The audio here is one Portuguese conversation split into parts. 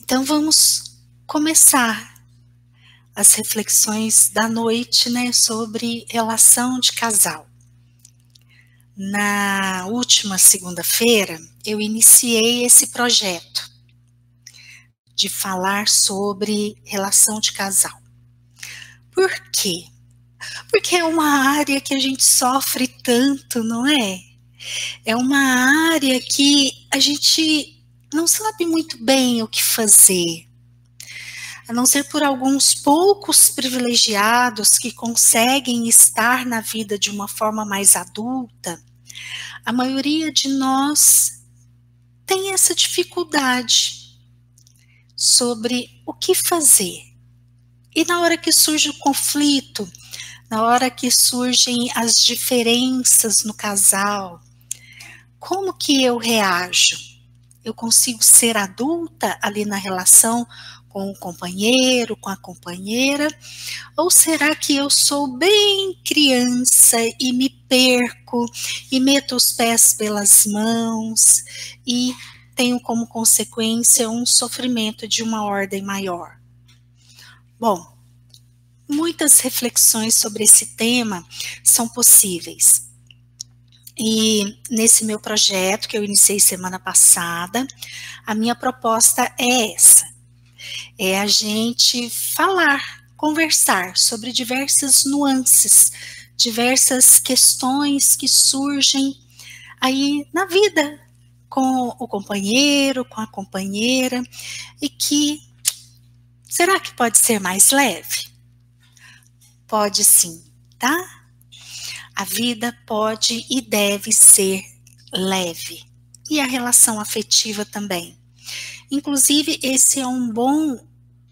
Então vamos começar as reflexões da noite, né, sobre relação de casal. Na última segunda-feira, eu iniciei esse projeto de falar sobre relação de casal. Por quê? Porque é uma área que a gente sofre tanto, não é? É uma área que a gente não sabe muito bem o que fazer. A não ser por alguns poucos privilegiados que conseguem estar na vida de uma forma mais adulta, a maioria de nós tem essa dificuldade sobre o que fazer. E na hora que surge o conflito, na hora que surgem as diferenças no casal, como que eu reajo? Eu consigo ser adulta ali na relação com o companheiro, com a companheira? Ou será que eu sou bem criança e me perco e meto os pés pelas mãos e tenho como consequência um sofrimento de uma ordem maior? Bom, muitas reflexões sobre esse tema são possíveis. E nesse meu projeto que eu iniciei semana passada, a minha proposta é essa: é a gente falar, conversar sobre diversas nuances, diversas questões que surgem aí na vida com o companheiro, com a companheira e que será que pode ser mais leve? Pode sim, tá? A vida pode e deve ser leve. E a relação afetiva também. Inclusive, esse é um bom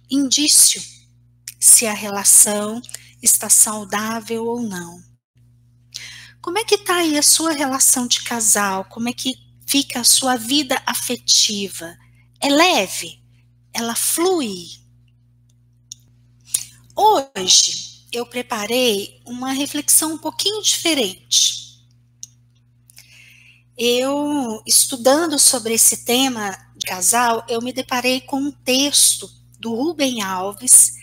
indício se a relação está saudável ou não. Como é que está aí a sua relação de casal? Como é que fica a sua vida afetiva? É leve? Ela flui? Hoje, eu preparei uma reflexão um pouquinho diferente. Eu, estudando sobre esse tema de casal, eu me deparei com um texto do Rubem Alves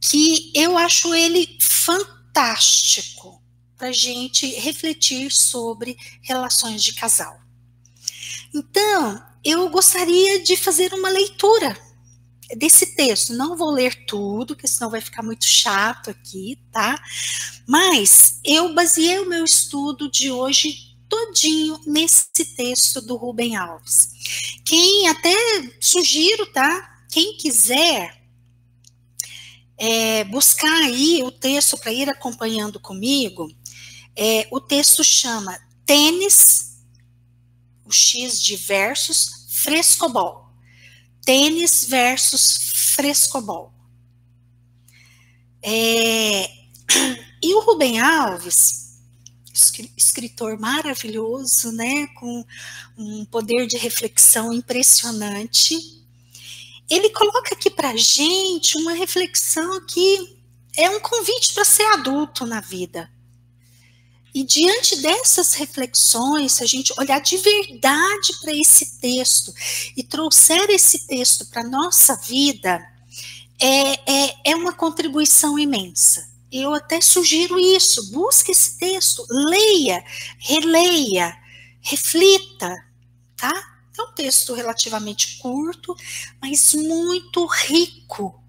que eu acho ele fantástico para gente refletir sobre relações de casal. Então, eu gostaria de fazer uma leitura desse texto. Não vou ler tudo, que senão vai ficar muito chato aqui, tá? Mas eu baseei o meu estudo de hoje todinho nesse texto do Rubem Alves. Quem até sugiro, tá? Quem quiser é, buscar aí o texto para ir acompanhando comigo, é, o texto chama Tênis, o X de versos, frescobol tênis versus frescobol. É, e o Rubem Alves, escritor maravilhoso, né, com um poder de reflexão impressionante, ele coloca aqui para gente uma reflexão que é um convite para ser adulto na vida. E diante dessas reflexões, se a gente olhar de verdade para esse texto e trouxer esse texto para a nossa vida, é, é, é uma contribuição imensa. Eu até sugiro isso, busque esse texto, leia, releia, reflita, tá? É um texto relativamente curto, mas muito rico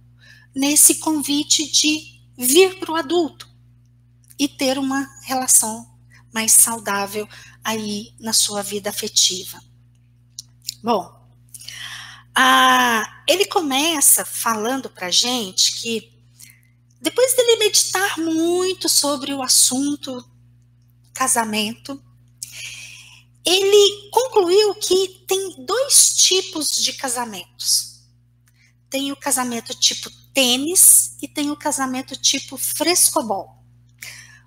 nesse convite de vir para o adulto e ter uma relação mais saudável aí na sua vida afetiva. Bom, ele começa falando para gente que depois dele meditar muito sobre o assunto casamento, ele concluiu que tem dois tipos de casamentos. Tem o casamento tipo tênis e tem o casamento tipo frescobol.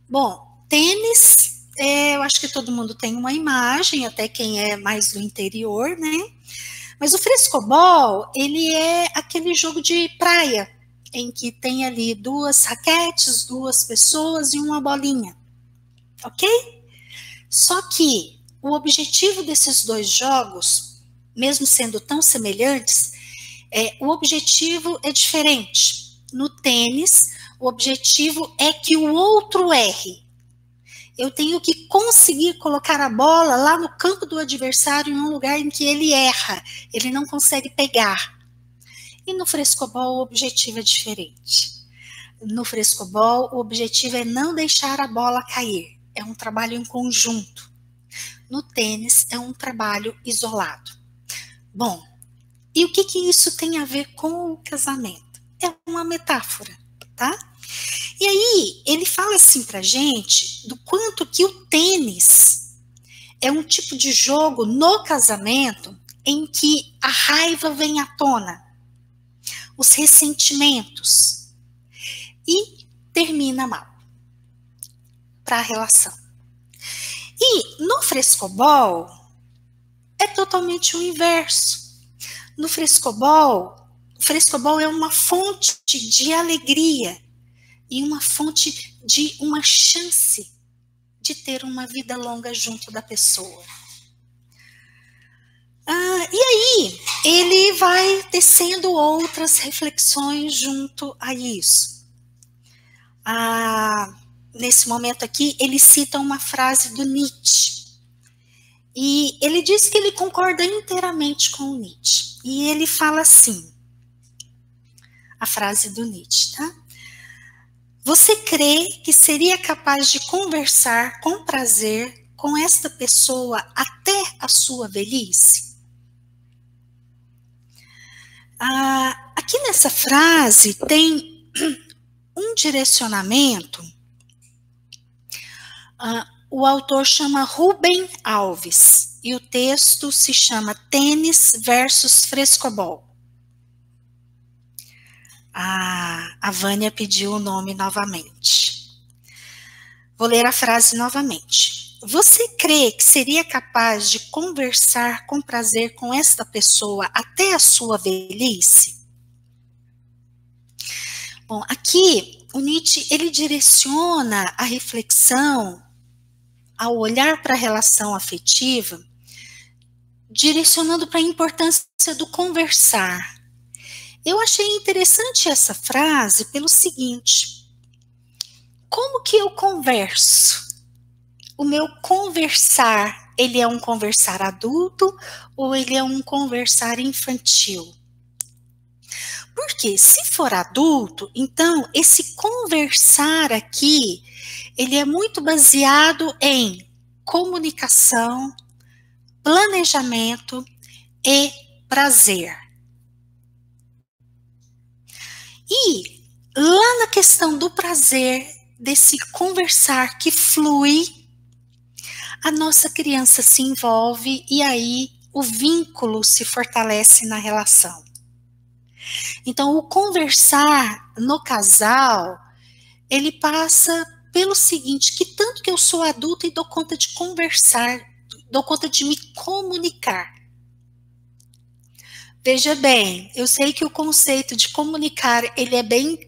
Bom, tênis, é, eu acho que todo mundo tem uma imagem, até quem é mais do interior, né? Mas o frescobol, ele é aquele jogo de praia, em que tem ali duas raquetes, duas pessoas e uma bolinha, ok? Só que o objetivo desses dois jogos, mesmo sendo tão semelhantes, é, o objetivo é diferente. No tênis, o objetivo é que o outro erre. Eu tenho que conseguir colocar a bola lá no campo do adversário em um lugar em que ele erra, ele não consegue pegar. E no frescobol o objetivo é diferente. No frescobol o objetivo é não deixar a bola cair. É um trabalho em conjunto. No tênis é um trabalho isolado. Bom, e o que, que isso tem a ver com o casamento? É uma metáfora, tá? E aí, ele fala assim pra gente do quanto que o tênis é um tipo de jogo no casamento em que a raiva vem à tona, os ressentimentos, e termina mal para a relação. E no frescobol é totalmente o inverso no frescobol, frescobol é uma fonte de alegria e uma fonte de uma chance de ter uma vida longa junto da pessoa. Ah, e aí, ele vai tecendo outras reflexões junto a isso. Ah, nesse momento aqui, ele cita uma frase do Nietzsche. E ele diz que ele concorda inteiramente com o Nietzsche. E ele fala assim: a frase do Nietzsche, tá? Você crê que seria capaz de conversar com prazer com esta pessoa até a sua velhice? Ah, aqui nessa frase tem um direcionamento. Ah, o autor chama Rubem Alves e o texto se chama Tênis versus Frescobol. Ah, a Vânia pediu o nome novamente. Vou ler a frase novamente. Você crê que seria capaz de conversar com prazer com esta pessoa até a sua velhice? Bom, aqui o Nietzsche ele direciona a reflexão ao olhar para a relação afetiva direcionando para a importância do conversar. Eu achei interessante essa frase pelo seguinte: como que eu converso? O meu conversar, ele é um conversar adulto ou ele é um conversar infantil? Porque se for adulto, então esse conversar aqui, ele é muito baseado em comunicação, planejamento e prazer. E lá na questão do prazer, desse conversar que flui, a nossa criança se envolve e aí o vínculo se fortalece na relação. Então, o conversar no casal, ele passa pelo seguinte, que tanto que eu sou adulta e dou conta de conversar dou conta de me comunicar. Veja bem, eu sei que o conceito de comunicar ele é bem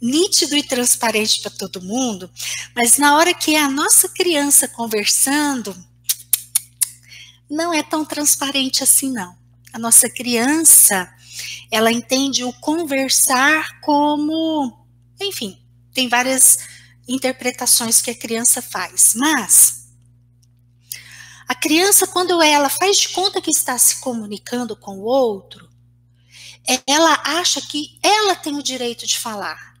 nítido e transparente para todo mundo, mas na hora que é a nossa criança conversando, não é tão transparente assim não. A nossa criança, ela entende o conversar como, enfim, tem várias interpretações que a criança faz, mas a criança, quando ela faz de conta que está se comunicando com o outro, ela acha que ela tem o direito de falar.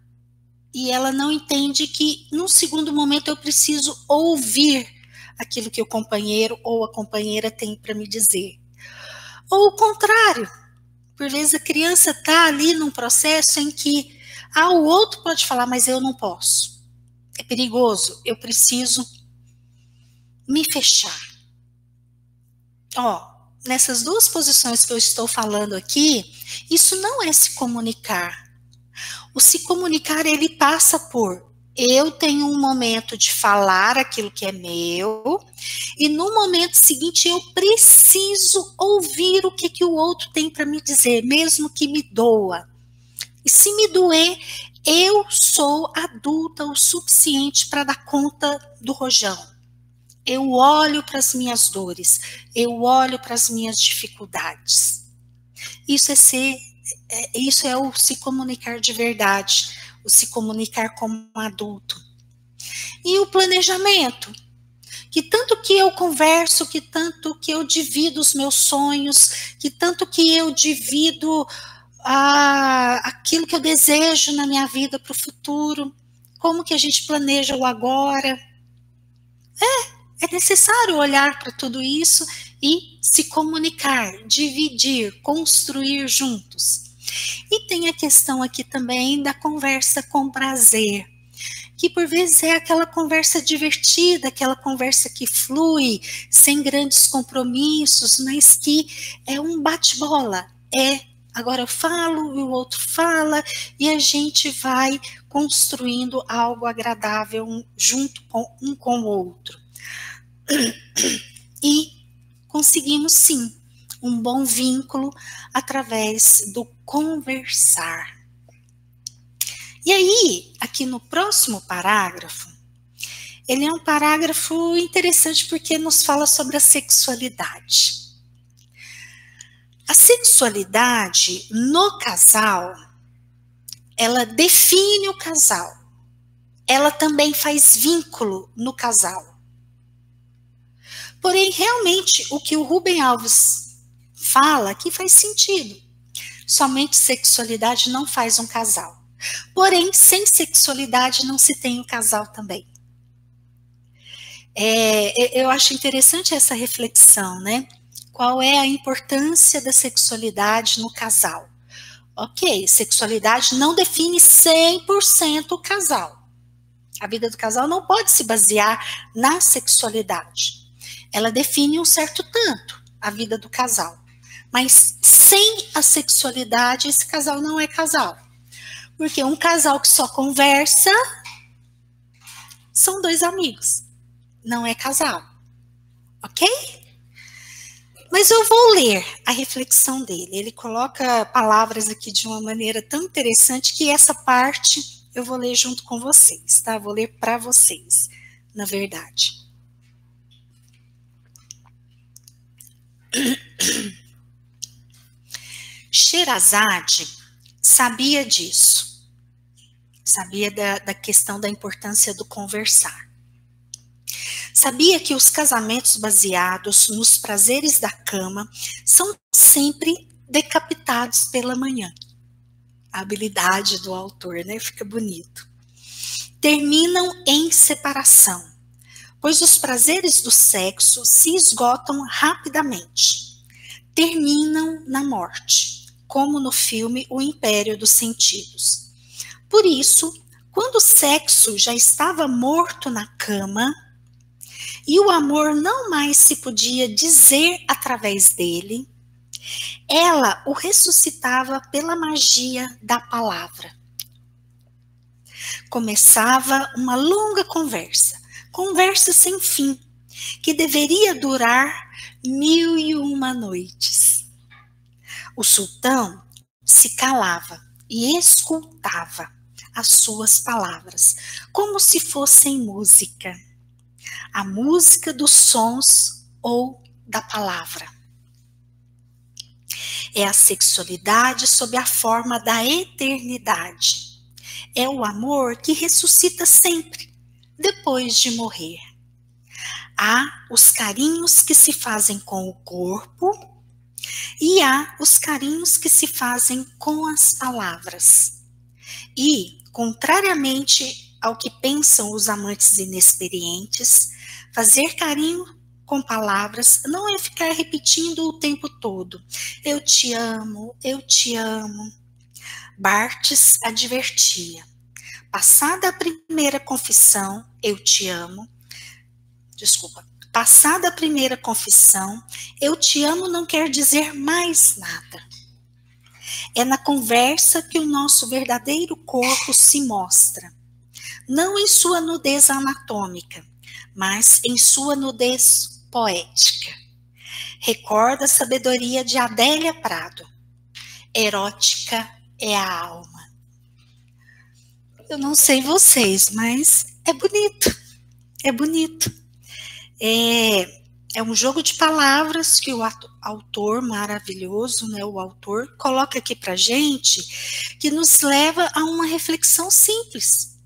E ela não entende que, num segundo momento, eu preciso ouvir aquilo que o companheiro ou a companheira tem para me dizer. Ou o contrário. Por vezes a criança está ali num processo em que ah, o outro pode falar, mas eu não posso. É perigoso, eu preciso me fechar ó, nessas duas posições que eu estou falando aqui, isso não é se comunicar. O se comunicar, ele passa por eu tenho um momento de falar aquilo que é meu, e no momento seguinte eu preciso ouvir o que, que o outro tem para me dizer, mesmo que me doa. E se me doer, eu sou adulta o suficiente para dar conta do rojão eu olho para as minhas dores, eu olho para as minhas dificuldades. Isso é ser é, isso é o se comunicar de verdade, o se comunicar como adulto. E o planejamento, que tanto que eu converso, que tanto que eu divido os meus sonhos, que tanto que eu divido ah, aquilo que eu desejo na minha vida para o futuro, como que a gente planeja o agora. É, é necessário olhar para tudo isso e se comunicar, dividir, construir juntos. E tem a questão aqui também da conversa com prazer, que por vezes é aquela conversa divertida, aquela conversa que flui, sem grandes compromissos, mas que é um bate-bola. É, agora eu falo e o outro fala, e a gente vai construindo algo agradável junto com um com o outro. E conseguimos sim um bom vínculo através do conversar. E aí, aqui no próximo parágrafo, ele é um parágrafo interessante porque nos fala sobre a sexualidade. A sexualidade no casal, ela define o casal. Ela também faz vínculo no casal. Porém, realmente, o que o Rubem Alves fala que faz sentido. Somente sexualidade não faz um casal. Porém, sem sexualidade não se tem um casal também. É, eu acho interessante essa reflexão, né? Qual é a importância da sexualidade no casal? Ok, sexualidade não define 100% o casal. A vida do casal não pode se basear na sexualidade ela define um certo tanto a vida do casal. Mas sem a sexualidade, esse casal não é casal. Porque um casal que só conversa são dois amigos. Não é casal. Ok? Mas eu vou ler a reflexão dele. Ele coloca palavras aqui de uma maneira tão interessante que essa parte eu vou ler junto com vocês, tá? Vou ler para vocês, na verdade. Sherazade sabia disso, sabia da, da questão da importância do conversar. Sabia que os casamentos baseados nos prazeres da cama são sempre decapitados pela manhã. A habilidade do autor, né? Fica bonito. Terminam em separação pois os prazeres do sexo se esgotam rapidamente. Terminam na morte, como no filme O Império dos Sentidos. Por isso, quando o sexo já estava morto na cama e o amor não mais se podia dizer através dele, ela o ressuscitava pela magia da palavra. Começava uma longa conversa conversa sem fim, que deveria durar mil e uma noites. O sultão se calava e escutava as suas palavras, como se fossem música, a música dos sons ou da palavra. É a sexualidade sob a forma da eternidade. É o amor que ressuscita sempre depois de morrer. Há os carinhos que se fazem com o corpo e há os carinhos que se fazem com as palavras. E, contrariamente ao que pensam os amantes inexperientes, fazer carinho com palavras não é ficar repetindo o tempo todo: Eu te amo, eu te amo. Bartes advertia: Passada a primeira confissão, eu te amo. Desculpa. Passada a primeira confissão, eu te amo não quer dizer mais nada. É na conversa que o nosso verdadeiro corpo se mostra, não em sua nudez anatômica, mas em sua nudez poética. Recorda a sabedoria de Adélia Prado. Erótica é a alma. Eu não sei vocês, mas é bonito. É bonito. É, é um jogo de palavras que o autor maravilhoso, né, o autor, coloca aqui para gente, que nos leva a uma reflexão simples.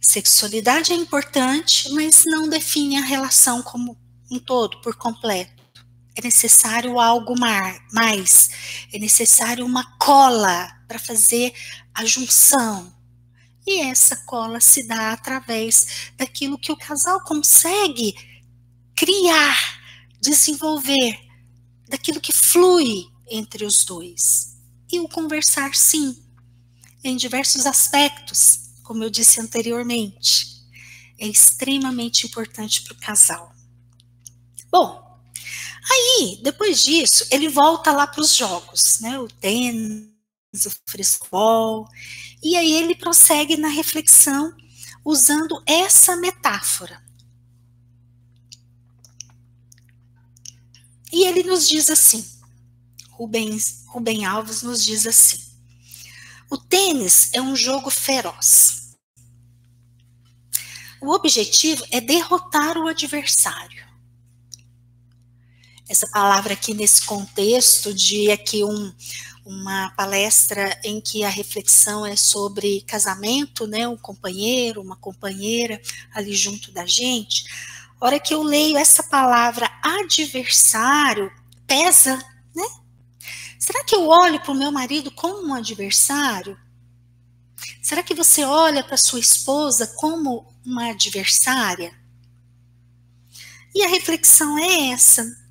Sexualidade é importante, mas não define a relação como um todo, por completo. É necessário algo mais, é necessário uma cola para fazer a junção, e essa cola se dá através daquilo que o casal consegue criar, desenvolver, daquilo que flui entre os dois. E o conversar, sim, em diversos aspectos, como eu disse anteriormente, é extremamente importante para o casal. Bom, aí, depois disso, ele volta lá para os jogos, né? O tênis, o frescobol, e aí ele prossegue na reflexão usando essa metáfora. E ele nos diz assim, Rubens, Rubem Alves nos diz assim, o tênis é um jogo feroz. O objetivo é derrotar o adversário. Essa palavra aqui nesse contexto de aqui um, uma palestra em que a reflexão é sobre casamento, né, um companheiro, uma companheira ali junto da gente. A hora que eu leio essa palavra adversário, pesa, né? Será que eu olho para o meu marido como um adversário? Será que você olha para sua esposa como uma adversária? E a reflexão é essa.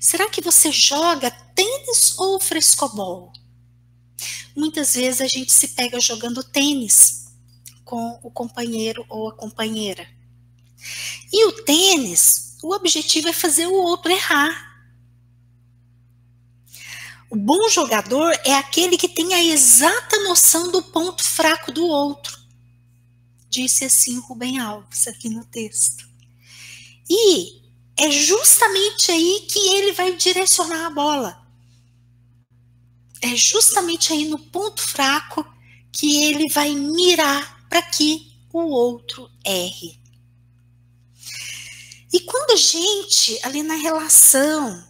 Será que você joga tênis ou frescobol? Muitas vezes a gente se pega jogando tênis com o companheiro ou a companheira. E o tênis, o objetivo é fazer o outro errar. O bom jogador é aquele que tem a exata noção do ponto fraco do outro. Disse assim Rubem Alves aqui no texto. E é justamente aí que ele vai direcionar a bola é justamente aí no ponto fraco que ele vai mirar para que o outro erre. E quando a gente, ali na relação,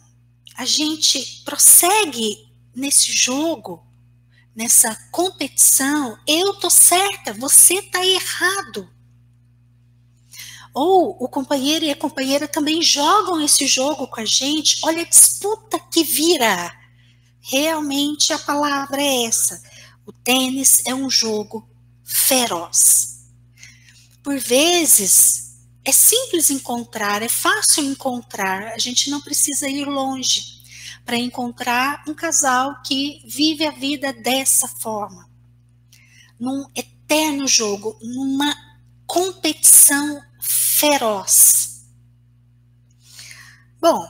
a gente prossegue nesse jogo, nessa competição, eu tô certa, você tá errado. Ou o companheiro e a companheira também jogam esse jogo com a gente, olha a disputa que vira Realmente a palavra é essa. O tênis é um jogo feroz. Por vezes é simples encontrar, é fácil encontrar, a gente não precisa ir longe para encontrar um casal que vive a vida dessa forma. Num eterno jogo, numa competição feroz. Bom,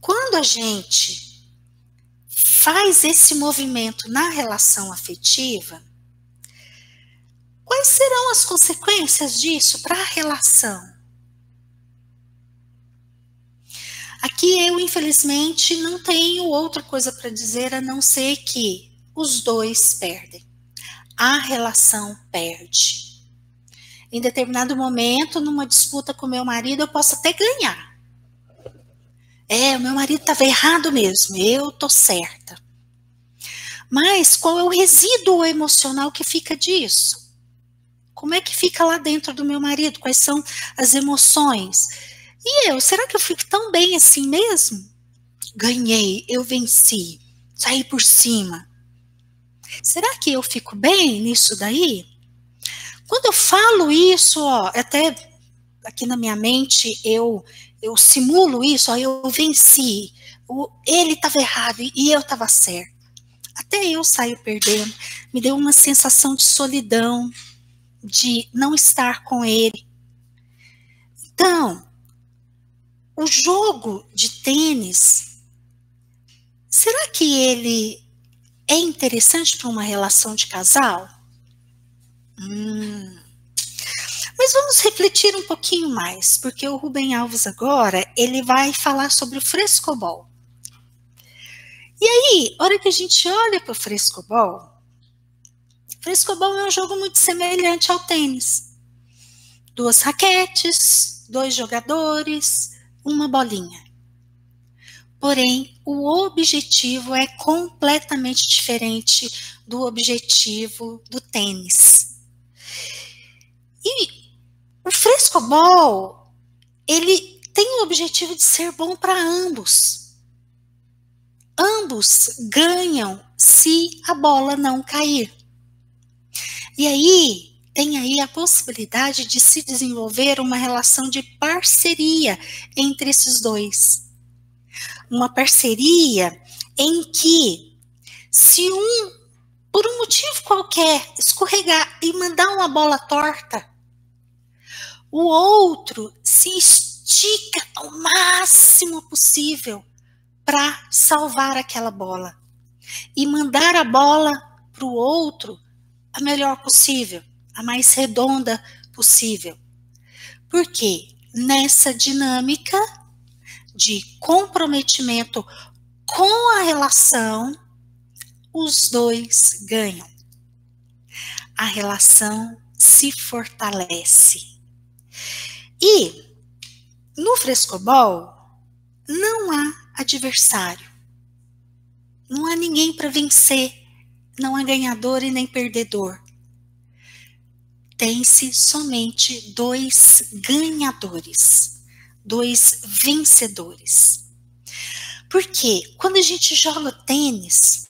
quando a gente faz esse movimento na relação afetiva, quais serão as consequências disso para a relação? Aqui eu, infelizmente, não tenho outra coisa para dizer a não ser que os dois perdem. A relação perde. Em determinado momento, numa disputa com meu marido, eu posso até ganhar. É, o meu marido estava errado mesmo, eu tô certa. Mas qual é o resíduo emocional que fica disso? Como é que fica lá dentro do meu marido? Quais são as emoções? E eu, será que eu fico tão bem assim mesmo? Ganhei, eu venci, saí por cima. Será que eu fico bem nisso daí? Quando eu falo isso, ó, até aqui na minha mente eu eu simulo isso, ó, eu venci, ele estava errado e eu estava certo. Até eu saio perdendo. Me deu uma sensação de solidão, de não estar com ele. Então, o jogo de tênis, será que ele é interessante para uma relação de casal? Hum, mas vamos refletir um pouquinho mais, porque o Rubem Alves agora, ele vai falar sobre o frescobol. E aí, hora que a gente olha para o frescobol, frescobol é um jogo muito semelhante ao tênis. duas raquetes, dois jogadores, uma bolinha. Porém, o objetivo é completamente diferente do objetivo do tênis. E o frescobol, ele tem o objetivo de ser bom para ambos. Ambos ganham se a bola não cair. E aí, tem aí a possibilidade de se desenvolver uma relação de parceria entre esses dois uma parceria em que, se um, por um motivo qualquer, escorregar e mandar uma bola torta, o outro se estica ao máximo possível para salvar aquela bola e mandar a bola para o outro a melhor possível, a mais redonda possível. Porque nessa dinâmica de comprometimento com a relação, os dois ganham. A relação se fortalece. E no frescobol não há adversário. Não há ninguém para vencer. Não há ganhador e nem perdedor. Tem-se somente dois ganhadores dois vencedores. Porque quando a gente joga tênis,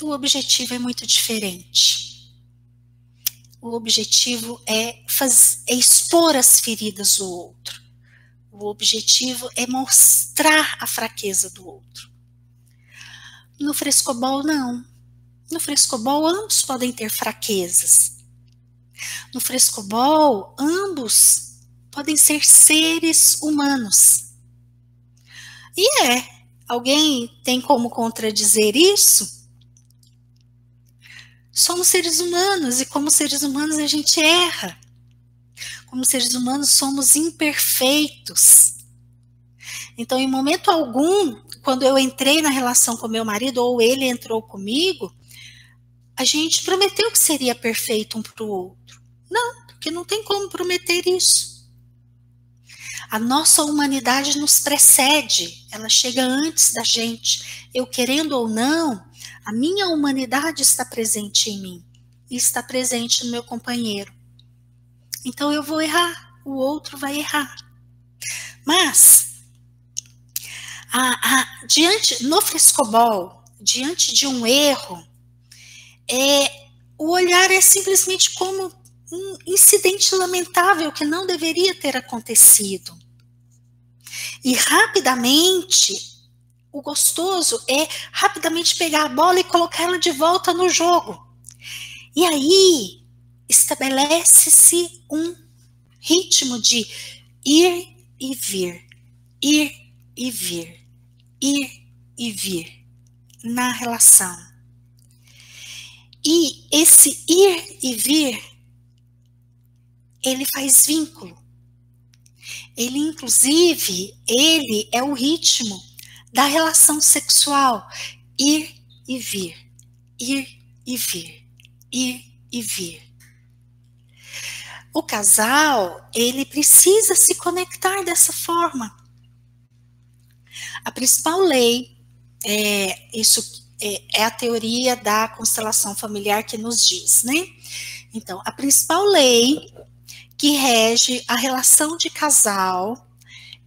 o objetivo é muito diferente. O objetivo é, faz, é expor as feridas do outro. O objetivo é mostrar a fraqueza do outro. No frescobol, não. No frescobol, ambos podem ter fraquezas. No frescobol, ambos podem ser seres humanos. E é, alguém tem como contradizer isso? Somos seres humanos e, como seres humanos, a gente erra. Como seres humanos, somos imperfeitos. Então, em momento algum, quando eu entrei na relação com meu marido ou ele entrou comigo, a gente prometeu que seria perfeito um para o outro. Não, porque não tem como prometer isso. A nossa humanidade nos precede, ela chega antes da gente. Eu querendo ou não, a minha humanidade está presente em mim e está presente no meu companheiro. Então eu vou errar, o outro vai errar. Mas, a, a, diante, no frescobol, diante de um erro, é, o olhar é simplesmente como um incidente lamentável que não deveria ter acontecido. E rapidamente, o gostoso é rapidamente pegar a bola e colocar ela de volta no jogo. E aí estabelece-se um ritmo de ir e vir, ir e vir, ir e vir na relação. E esse ir e vir ele faz vínculo. Ele, inclusive, ele é o ritmo da relação sexual. Ir e vir, ir e vir, ir e vir. O casal, ele precisa se conectar dessa forma. A principal lei, é, isso é, é a teoria da constelação familiar que nos diz, né? Então, a principal lei que rege a relação de casal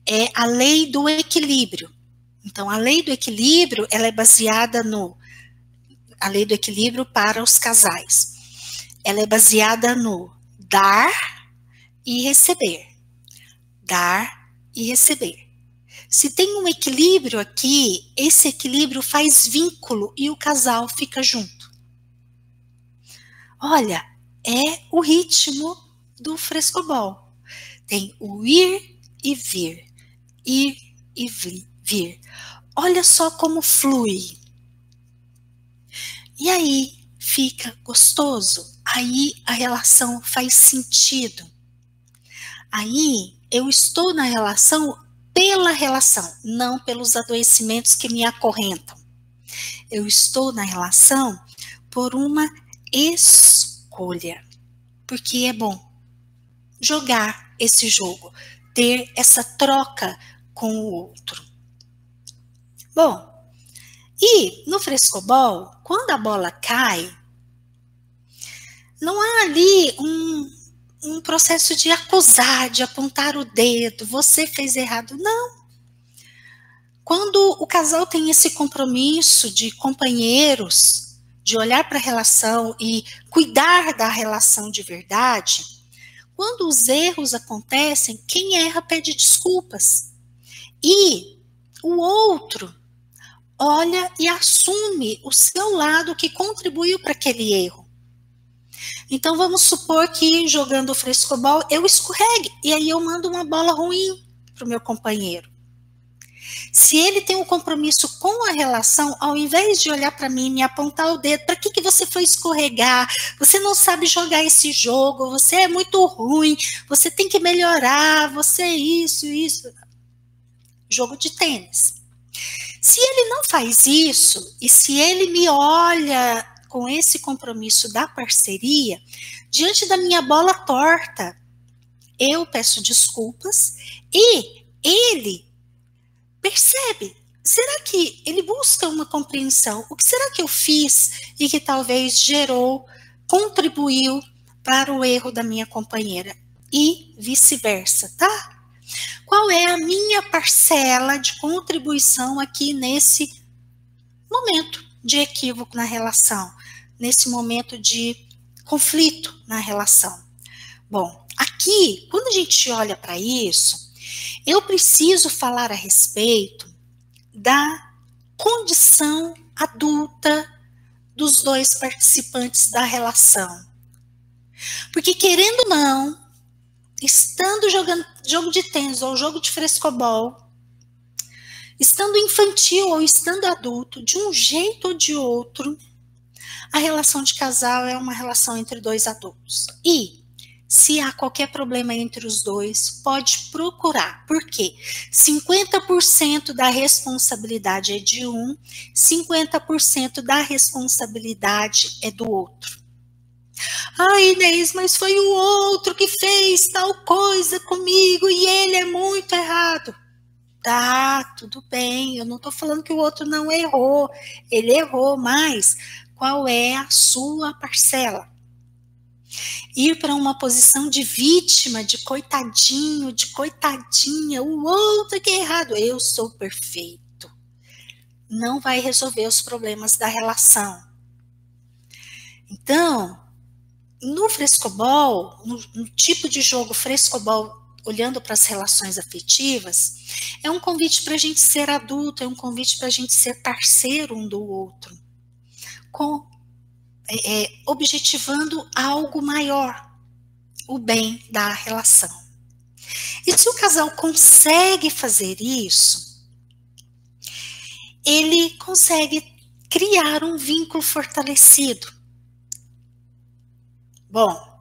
é a lei do equilíbrio. Então, a lei do equilíbrio, ela é baseada no a lei do equilíbrio para os casais. Ela é baseada no dar e receber. Dar e receber. Se tem um equilíbrio aqui, esse equilíbrio faz vínculo e o casal fica junto. Olha, é o ritmo do frescobol. Tem o ir e vir, ir e vir. Olha só como flui. E aí fica gostoso. Aí a relação faz sentido. Aí eu estou na relação pela relação, não pelos adoecimentos que me acorrentam. Eu estou na relação por uma escolha porque é bom jogar esse jogo, ter essa troca com o outro. Bom, e no frescobol, quando a bola cai, não há ali um, um processo de acusar, de apontar o dedo, você fez errado. Não. Quando o casal tem esse compromisso de companheiros, de olhar para a relação e cuidar da relação de verdade, quando os erros acontecem, quem erra pede desculpas. E o outro olha e assume o seu lado que contribuiu para aquele erro. Então vamos supor que jogando frescobol eu escorregue e aí eu mando uma bola ruim para o meu companheiro. Se ele tem um compromisso com a relação, ao invés de olhar para mim e me apontar o dedo, para que, que você foi escorregar? Você não sabe jogar esse jogo, você é muito ruim, você tem que melhorar, você é isso, isso. Jogo de tênis. Se ele não faz isso, e se ele me olha com esse compromisso da parceria, diante da minha bola torta, eu peço desculpas e ele percebe. Será que ele busca uma compreensão? O que será que eu fiz e que talvez gerou, contribuiu para o erro da minha companheira? E vice-versa, tá? Qual é a minha parcela de contribuição aqui nesse momento de equívoco na relação? nesse momento de conflito na relação. Bom, aqui, quando a gente olha para isso, eu preciso falar a respeito da condição adulta dos dois participantes da relação. Porque querendo ou não, estando jogando jogo de tênis ou jogo de frescobol, estando infantil ou estando adulto, de um jeito ou de outro, a relação de casal é uma relação entre dois adultos. E se há qualquer problema entre os dois, pode procurar. Por quê? 50% da responsabilidade é de um, 50% da responsabilidade é do outro. Ai, Inês, mas foi o outro que fez tal coisa comigo e ele é muito errado. Tá, tudo bem, eu não estou falando que o outro não errou, ele errou, mas qual é a sua parcela. Ir para uma posição de vítima, de coitadinho, de coitadinha, o outro que é errado, eu sou perfeito. Não vai resolver os problemas da relação. Então, no frescobol, no, no tipo de jogo frescobol, olhando para as relações afetivas, é um convite para a gente ser adulto, é um convite para a gente ser parceiro um do outro com é, é, objetivando algo maior, o bem da relação. E se o casal consegue fazer isso, ele consegue criar um vínculo fortalecido. Bom,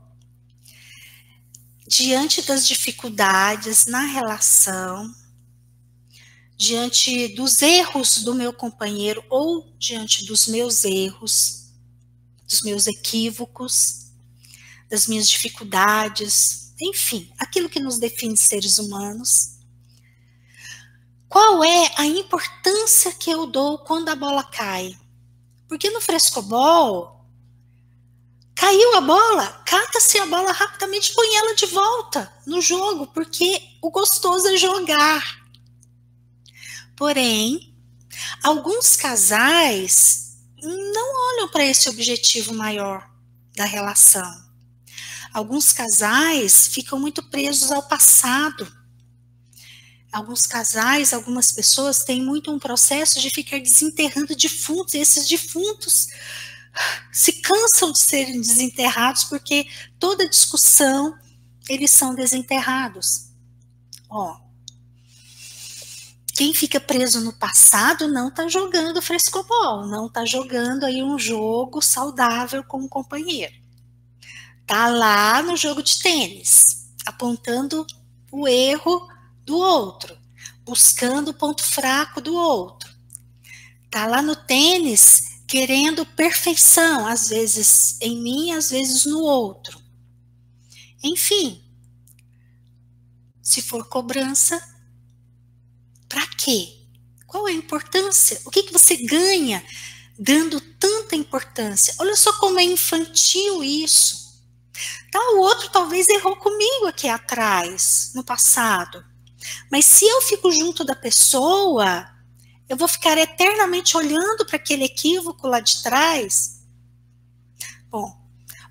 diante das dificuldades na relação, diante dos erros do meu companheiro ou diante dos meus erros, dos meus equívocos, das minhas dificuldades, enfim, aquilo que nos define seres humanos. Qual é a importância que eu dou quando a bola cai? Porque no frescobol, caiu a bola, cata-se a bola rapidamente, põe ela de volta no jogo, porque o gostoso é jogar. Porém, alguns casais não olham para esse objetivo maior da relação. Alguns casais ficam muito presos ao passado. Alguns casais, algumas pessoas têm muito um processo de ficar desenterrando defuntos, e esses defuntos se cansam de serem desenterrados porque toda discussão eles são desenterrados. Ó, quem fica preso no passado não está jogando frescobol, não está jogando aí um jogo saudável com o companheiro. Tá lá no jogo de tênis, apontando o erro do outro, buscando o ponto fraco do outro. Tá lá no tênis querendo perfeição, às vezes em mim, às vezes no outro. Enfim, se for cobrança, para quê? Qual é a importância? O que, que você ganha dando tanta importância? Olha só como é infantil isso. Tá, o outro talvez errou comigo aqui atrás, no passado. Mas se eu fico junto da pessoa, eu vou ficar eternamente olhando para aquele equívoco lá de trás. Bom,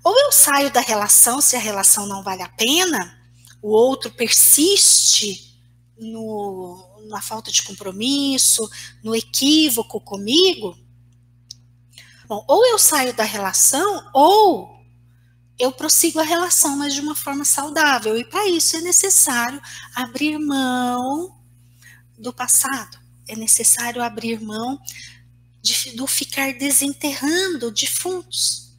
ou eu saio da relação se a relação não vale a pena, o outro persiste no, na falta de compromisso, no equívoco comigo. Bom, ou eu saio da relação, ou eu prossigo a relação, mas de uma forma saudável. E para isso é necessário abrir mão do passado. É necessário abrir mão de, do ficar desenterrando defuntos.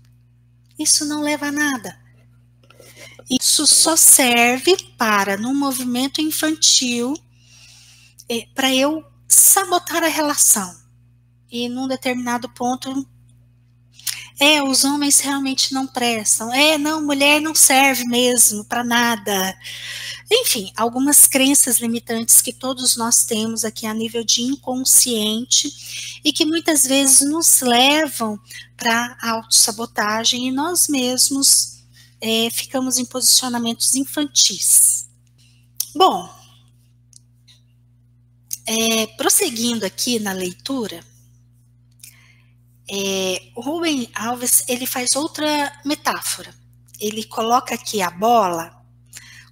Isso não leva a nada. Isso só serve para, num movimento infantil, é, para eu sabotar a relação. E num determinado ponto é, os homens realmente não prestam. É, não, mulher não serve mesmo para nada. Enfim, algumas crenças limitantes que todos nós temos aqui a nível de inconsciente e que muitas vezes nos levam para autossabotagem e nós mesmos é, ficamos em posicionamentos infantis. Bom, é, prosseguindo aqui na leitura, é, o Rubem Alves ele faz outra metáfora. Ele coloca aqui a bola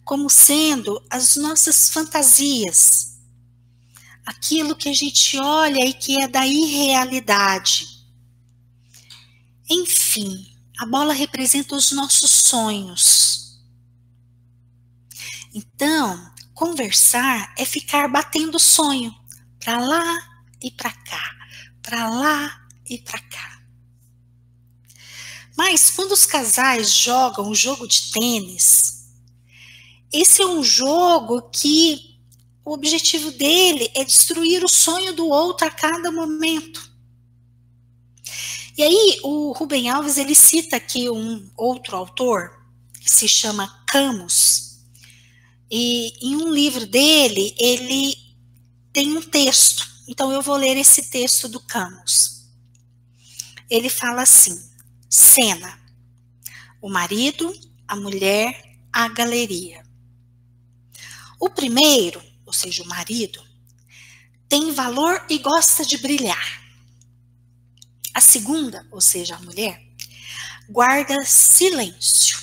como sendo as nossas fantasias, aquilo que a gente olha e que é da irrealidade. Enfim, a bola representa os nossos sonhos. Então, conversar é ficar batendo sonho para lá e para cá, para lá e para cá. Mas quando os casais jogam o jogo de tênis, esse é um jogo que o objetivo dele é destruir o sonho do outro a cada momento. E aí o Rubem Alves ele cita aqui um outro autor que se chama Camus. E em um livro dele ele tem um texto. Então eu vou ler esse texto do Camus ele fala assim: cena, o marido, a mulher, a galeria. O primeiro, ou seja, o marido, tem valor e gosta de brilhar. A segunda, ou seja, a mulher, guarda silêncio,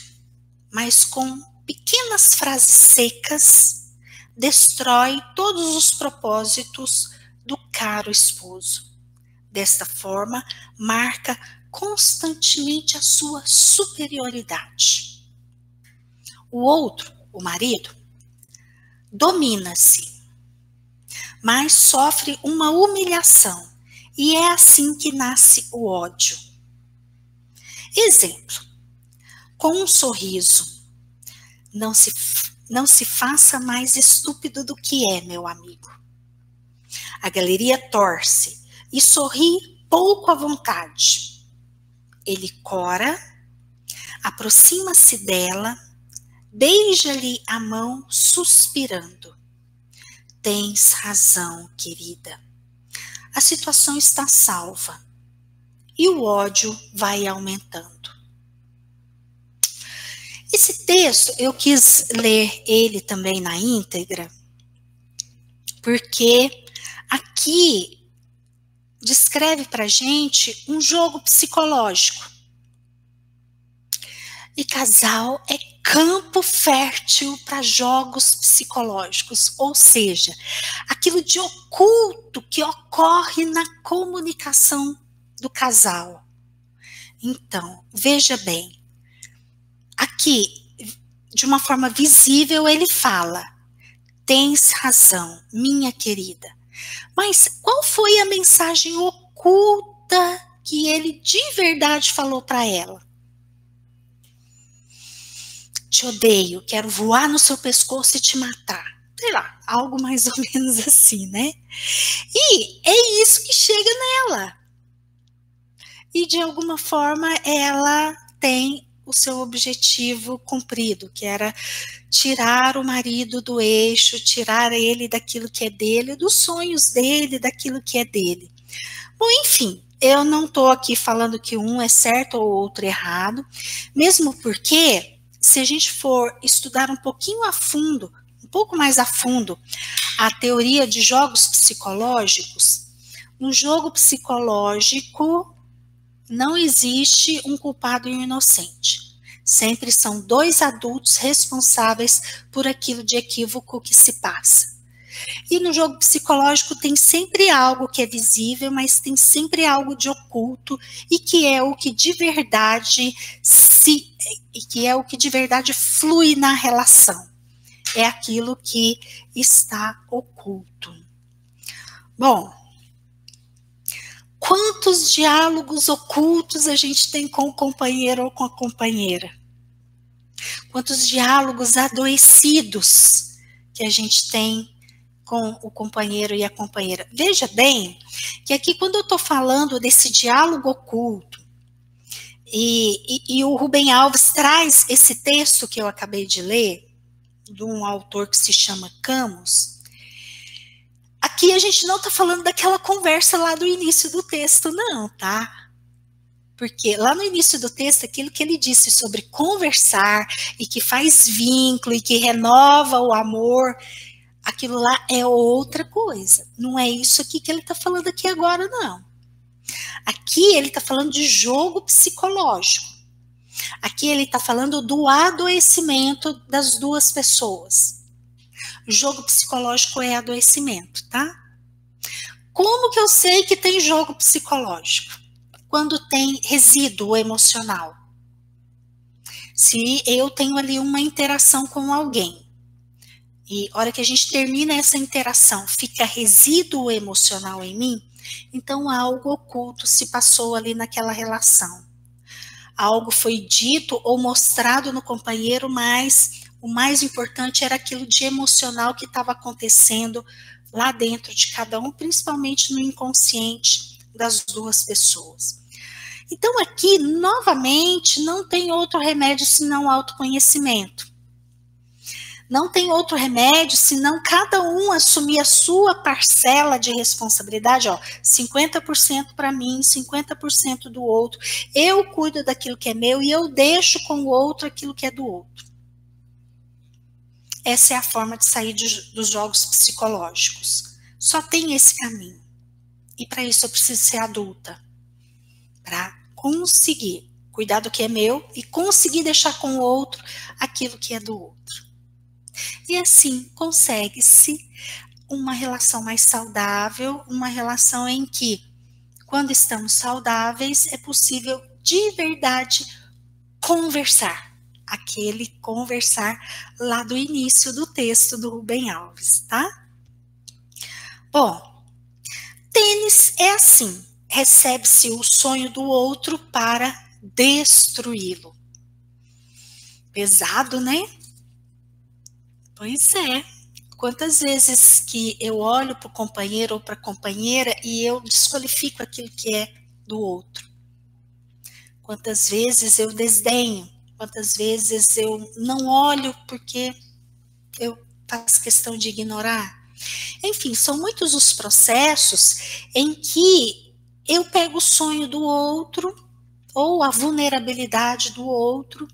mas com pequenas frases secas destrói todos os propósitos do caro esposo. Desta forma, marca constantemente a sua superioridade. O outro, o marido, domina-se, mas sofre uma humilhação, e é assim que nasce o ódio. Exemplo: com um sorriso, não se, não se faça mais estúpido do que é, meu amigo. A galeria torce e sorri pouco à vontade. Ele cora, aproxima-se dela, beija-lhe a mão, suspirando. Tens razão, querida. A situação está salva e o ódio vai aumentando. Esse texto eu quis ler ele também na íntegra, porque aqui descreve para gente um jogo psicológico. E casal é campo fértil para jogos psicológicos, ou seja, aquilo de oculto que ocorre na comunicação do casal. Então, veja bem, aqui, de uma forma visível, ele fala: tens razão, minha querida. Mas qual foi a mensagem oculta que ele de verdade falou para ela? Te odeio, quero voar no seu pescoço e te matar. Sei lá, algo mais ou menos assim, né? E é isso que chega nela. E de alguma forma ela tem o seu objetivo cumprido, que era tirar o marido do eixo, tirar ele daquilo que é dele, dos sonhos dele, daquilo que é dele. Bom, enfim, eu não estou aqui falando que um é certo ou outro errado, mesmo porque, se a gente for estudar um pouquinho a fundo, um pouco mais a fundo, a teoria de jogos psicológicos, no jogo psicológico, não existe um culpado e um inocente. Sempre são dois adultos responsáveis por aquilo de equívoco que se passa. E no jogo psicológico tem sempre algo que é visível, mas tem sempre algo de oculto e que é o que de verdade se e que é o que de verdade flui na relação. É aquilo que está oculto. Bom, Quantos diálogos ocultos a gente tem com o companheiro ou com a companheira? Quantos diálogos adoecidos que a gente tem com o companheiro e a companheira? Veja bem que aqui, quando eu estou falando desse diálogo oculto, e, e, e o Rubem Alves traz esse texto que eu acabei de ler, de um autor que se chama Camus, Aqui a gente não está falando daquela conversa lá do início do texto, não, tá? Porque lá no início do texto, aquilo que ele disse sobre conversar e que faz vínculo e que renova o amor, aquilo lá é outra coisa. Não é isso aqui que ele está falando aqui agora, não. Aqui ele está falando de jogo psicológico. Aqui ele está falando do adoecimento das duas pessoas. Jogo psicológico é adoecimento, tá? Como que eu sei que tem jogo psicológico? Quando tem resíduo emocional. Se eu tenho ali uma interação com alguém, e hora que a gente termina essa interação, fica resíduo emocional em mim, então algo oculto se passou ali naquela relação. Algo foi dito ou mostrado no companheiro, mas o mais importante era aquilo de emocional que estava acontecendo lá dentro de cada um, principalmente no inconsciente das duas pessoas. Então, aqui, novamente, não tem outro remédio senão autoconhecimento. Não tem outro remédio senão cada um assumir a sua parcela de responsabilidade, ó, 50% para mim, 50% do outro. Eu cuido daquilo que é meu e eu deixo com o outro aquilo que é do outro. Essa é a forma de sair de, dos jogos psicológicos. Só tem esse caminho. E para isso eu preciso ser adulta. Para conseguir cuidar do que é meu e conseguir deixar com o outro aquilo que é do outro. E assim consegue-se uma relação mais saudável, uma relação em que, quando estamos saudáveis, é possível de verdade conversar aquele conversar lá do início do texto do Rubem Alves, tá? Bom, tênis é assim: recebe-se o sonho do outro para destruí-lo. Pesado, né? Pois é. Quantas vezes que eu olho para o companheiro ou para a companheira e eu desqualifico aquilo que é do outro? Quantas vezes eu desdenho Quantas vezes eu não olho porque eu faço questão de ignorar? Enfim, são muitos os processos em que eu pego o sonho do outro ou a vulnerabilidade do outro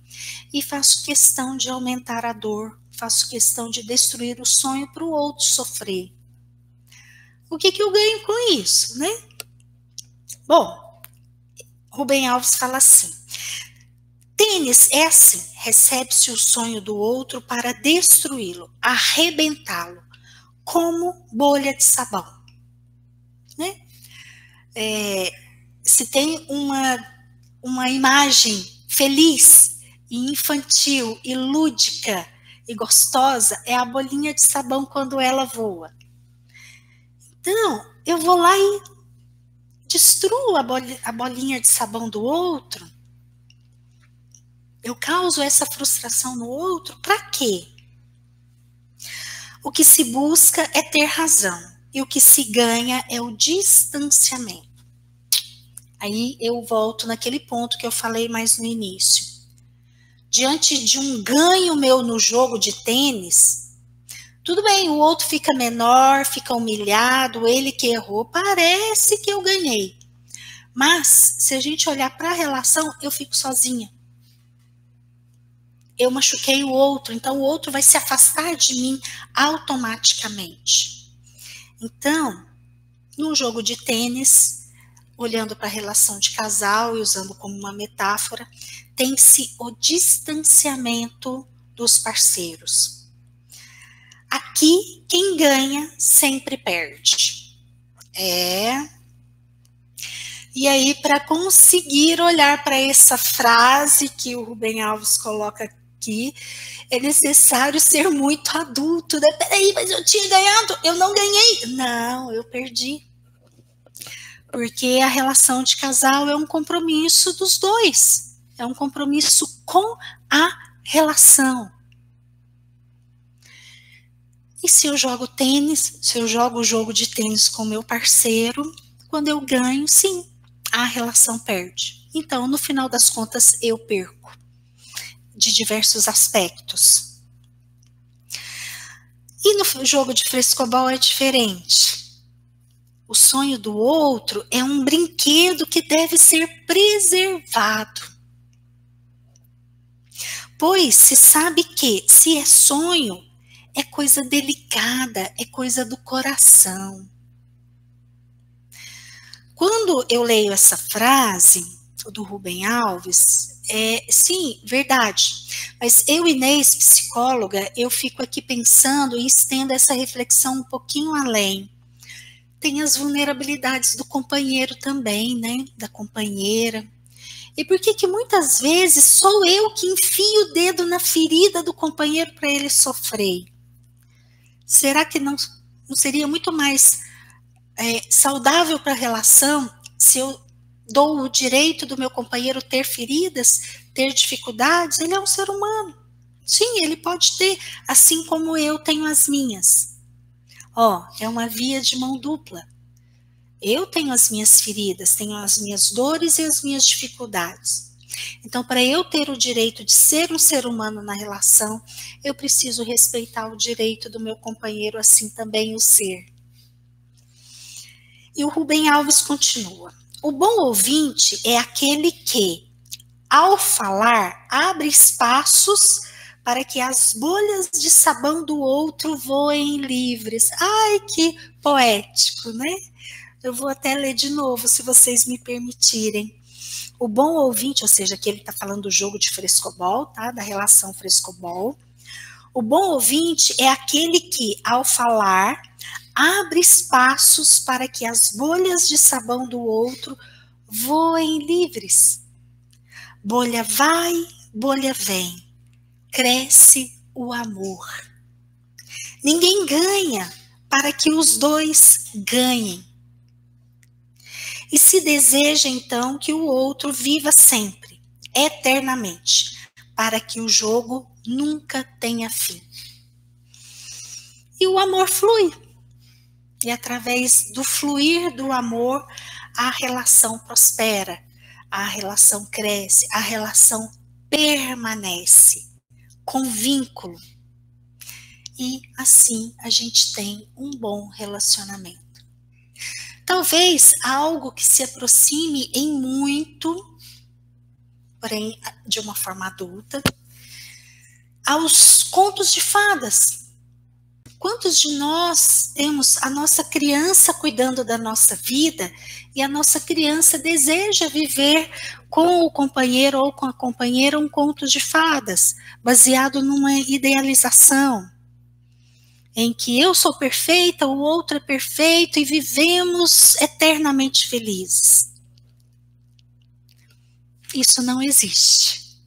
e faço questão de aumentar a dor, faço questão de destruir o sonho para o outro sofrer. O que, que eu ganho com isso, né? Bom, Rubem Alves fala assim: Tênis é assim: recebe-se o sonho do outro para destruí-lo, arrebentá-lo, como bolha de sabão. Né? É, se tem uma, uma imagem feliz e infantil e lúdica e gostosa, é a bolinha de sabão quando ela voa. Então, eu vou lá e destruo a bolinha de sabão do outro eu causo essa frustração no outro, para quê? O que se busca é ter razão e o que se ganha é o distanciamento. Aí eu volto naquele ponto que eu falei mais no início. diante de um ganho meu no jogo de tênis, tudo bem, o outro fica menor, fica humilhado, ele que errou, parece que eu ganhei. Mas, se a gente olhar para a relação, eu fico sozinha. Eu machuquei o outro, então o outro vai se afastar de mim automaticamente. Então, no jogo de tênis, olhando para a relação de casal e usando como uma metáfora, tem-se o distanciamento dos parceiros. Aqui, quem ganha sempre perde. É. E aí, para conseguir olhar para essa frase que o Rubem Alves coloca aqui, é necessário ser muito adulto. Né? Peraí, mas eu tinha ganhado, eu não ganhei. Não, eu perdi. Porque a relação de casal é um compromisso dos dois. É um compromisso com a relação. E se eu jogo tênis, se eu jogo o jogo de tênis com meu parceiro, quando eu ganho, sim, a relação perde. Então, no final das contas, eu perco de diversos aspectos. E no jogo de frescobol é diferente. O sonho do outro é um brinquedo que deve ser preservado. Pois se sabe que, se é sonho, é coisa delicada, é coisa do coração. Quando eu leio essa frase do Rubem Alves, é, sim, verdade. Mas eu, Inês, psicóloga, eu fico aqui pensando e estendo essa reflexão um pouquinho além tem as vulnerabilidades do companheiro também, né? Da companheira. E por que que muitas vezes sou eu que enfio o dedo na ferida do companheiro para ele sofrer? Será que não, não seria muito mais é, saudável para a relação se eu dou o direito do meu companheiro ter feridas, ter dificuldades? Ele é um ser humano. Sim, ele pode ter, assim como eu tenho as minhas. Ó, é uma via de mão dupla. Eu tenho as minhas feridas, tenho as minhas dores e as minhas dificuldades. Então, para eu ter o direito de ser um ser humano na relação, eu preciso respeitar o direito do meu companheiro, assim também o ser. E o Rubem Alves continua: o bom ouvinte é aquele que, ao falar, abre espaços para que as bolhas de sabão do outro voem livres. Ai, que poético, né? Eu vou até ler de novo, se vocês me permitirem. O bom ouvinte, ou seja, que ele está falando do jogo de frescobol, tá? Da relação frescobol. O bom ouvinte é aquele que, ao falar, abre espaços para que as bolhas de sabão do outro voem livres. Bolha vai, bolha vem cresce o amor. Ninguém ganha para que os dois ganhem. E se deseja então que o outro viva sempre, eternamente, para que o jogo nunca tenha fim. E o amor flui. E através do fluir do amor, a relação prospera, a relação cresce, a relação permanece com vínculo. E assim a gente tem um bom relacionamento. Talvez algo que se aproxime em muito, porém de uma forma adulta, aos contos de fadas. Quantos de nós temos a nossa criança cuidando da nossa vida e a nossa criança deseja viver com o companheiro ou com a companheira um conto de fadas, baseado numa idealização, em que eu sou perfeita, o outro é perfeito e vivemos eternamente felizes. Isso não existe.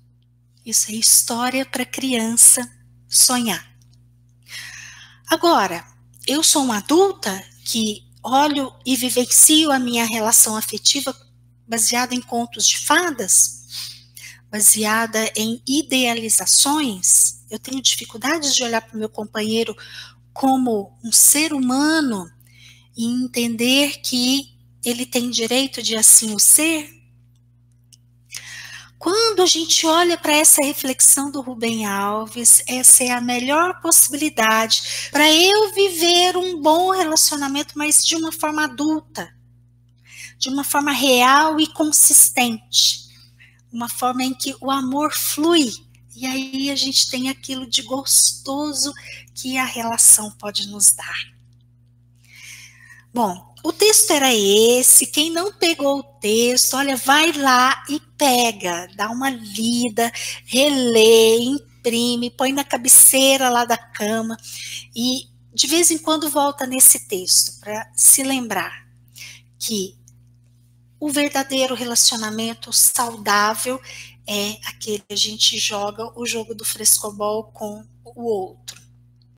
Isso é história para criança sonhar. Agora, eu sou uma adulta que olho e vivencio a minha relação afetiva baseada em contos de fadas, baseada em idealizações, eu tenho dificuldades de olhar para o meu companheiro como um ser humano e entender que ele tem direito de assim o ser? Quando a gente olha para essa reflexão do Rubem Alves, essa é a melhor possibilidade para eu viver um bom relacionamento, mas de uma forma adulta, de uma forma real e consistente, uma forma em que o amor flui. E aí a gente tem aquilo de gostoso que a relação pode nos dar. Bom, o texto era esse. Quem não pegou o texto, olha, vai lá e pega, dá uma lida, relê, imprime, põe na cabeceira lá da cama e de vez em quando volta nesse texto para se lembrar que o verdadeiro relacionamento saudável é aquele que a gente joga o jogo do frescobol com o outro.